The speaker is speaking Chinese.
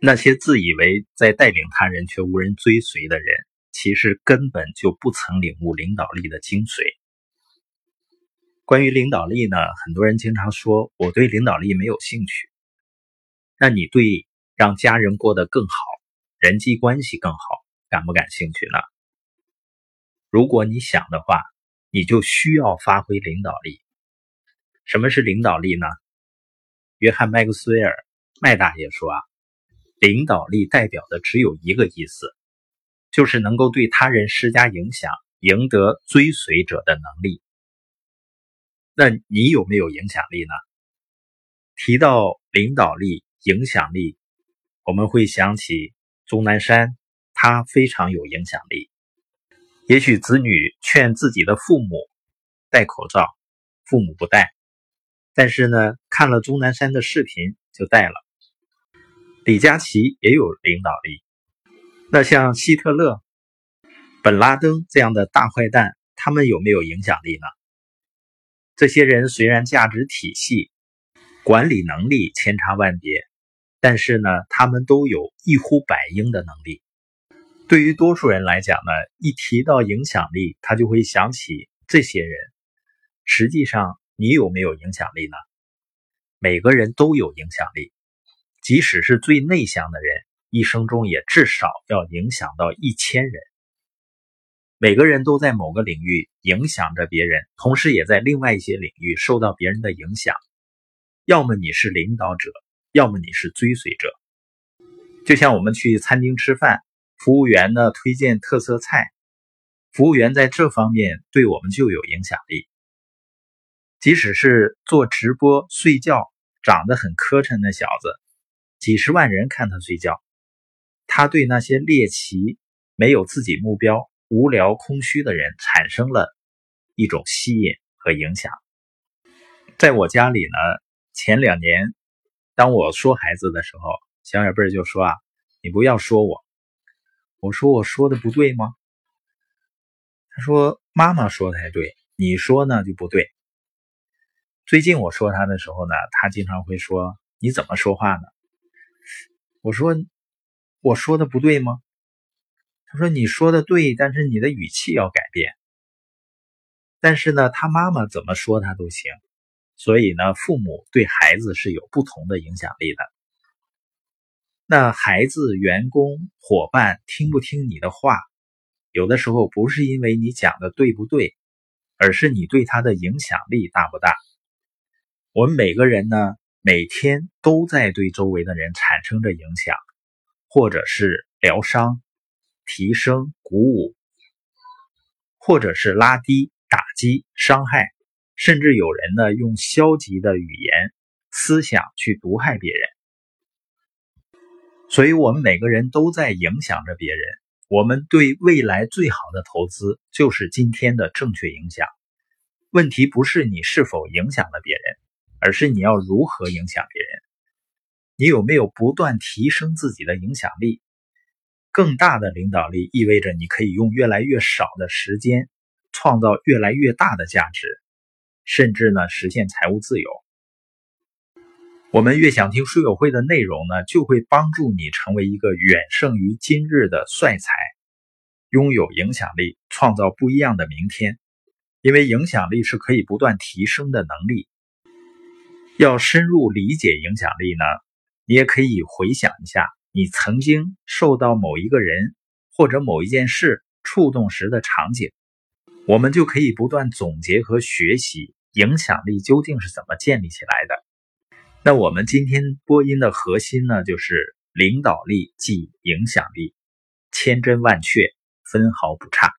那些自以为在带领他人却无人追随的人，其实根本就不曾领悟领导力的精髓。关于领导力呢，很多人经常说我对领导力没有兴趣。那你对让家人过得更好、人际关系更好感不感兴趣呢？如果你想的话，你就需要发挥领导力。什么是领导力呢？约翰·麦克斯韦尔麦大爷说啊。领导力代表的只有一个意思，就是能够对他人施加影响，赢得追随者的能力。那你有没有影响力呢？提到领导力、影响力，我们会想起钟南山，他非常有影响力。也许子女劝自己的父母戴口罩，父母不戴，但是呢，看了钟南山的视频就戴了。李佳琦也有领导力，那像希特勒、本拉登这样的大坏蛋，他们有没有影响力呢？这些人虽然价值体系、管理能力千差万别，但是呢，他们都有一呼百应的能力。对于多数人来讲呢，一提到影响力，他就会想起这些人。实际上，你有没有影响力呢？每个人都有影响力。即使是最内向的人，一生中也至少要影响到一千人。每个人都在某个领域影响着别人，同时也在另外一些领域受到别人的影响。要么你是领导者，要么你是追随者。就像我们去餐厅吃饭，服务员呢推荐特色菜，服务员在这方面对我们就有影响力。即使是做直播睡觉，长得很磕碜的小子。几十万人看他睡觉，他对那些猎奇、没有自己目标、无聊、空虚的人产生了一种吸引和影响。在我家里呢，前两年，当我说孩子的时候，小小贝就说啊：“你不要说我。”我说：“我说的不对吗？”他说：“妈妈说的才对，你说呢就不对。”最近我说他的时候呢，他经常会说：“你怎么说话呢？”我说：“我说的不对吗？”他说：“你说的对，但是你的语气要改变。”但是呢，他妈妈怎么说他都行。所以呢，父母对孩子是有不同的影响力的。那孩子、员工、伙伴听不听你的话，有的时候不是因为你讲的对不对，而是你对他的影响力大不大。我们每个人呢？每天都在对周围的人产生着影响，或者是疗伤、提升、鼓舞，或者是拉低、打击、伤害，甚至有人呢用消极的语言、思想去毒害别人。所以，我们每个人都在影响着别人。我们对未来最好的投资就是今天的正确影响。问题不是你是否影响了别人。而是你要如何影响别人？你有没有不断提升自己的影响力？更大的领导力意味着你可以用越来越少的时间，创造越来越大的价值，甚至呢实现财务自由。我们越想听书友会的内容呢，就会帮助你成为一个远胜于今日的帅才，拥有影响力，创造不一样的明天。因为影响力是可以不断提升的能力。要深入理解影响力呢，你也可以回想一下你曾经受到某一个人或者某一件事触动时的场景，我们就可以不断总结和学习影响力究竟是怎么建立起来的。那我们今天播音的核心呢，就是领导力即影响力，千真万确，分毫不差。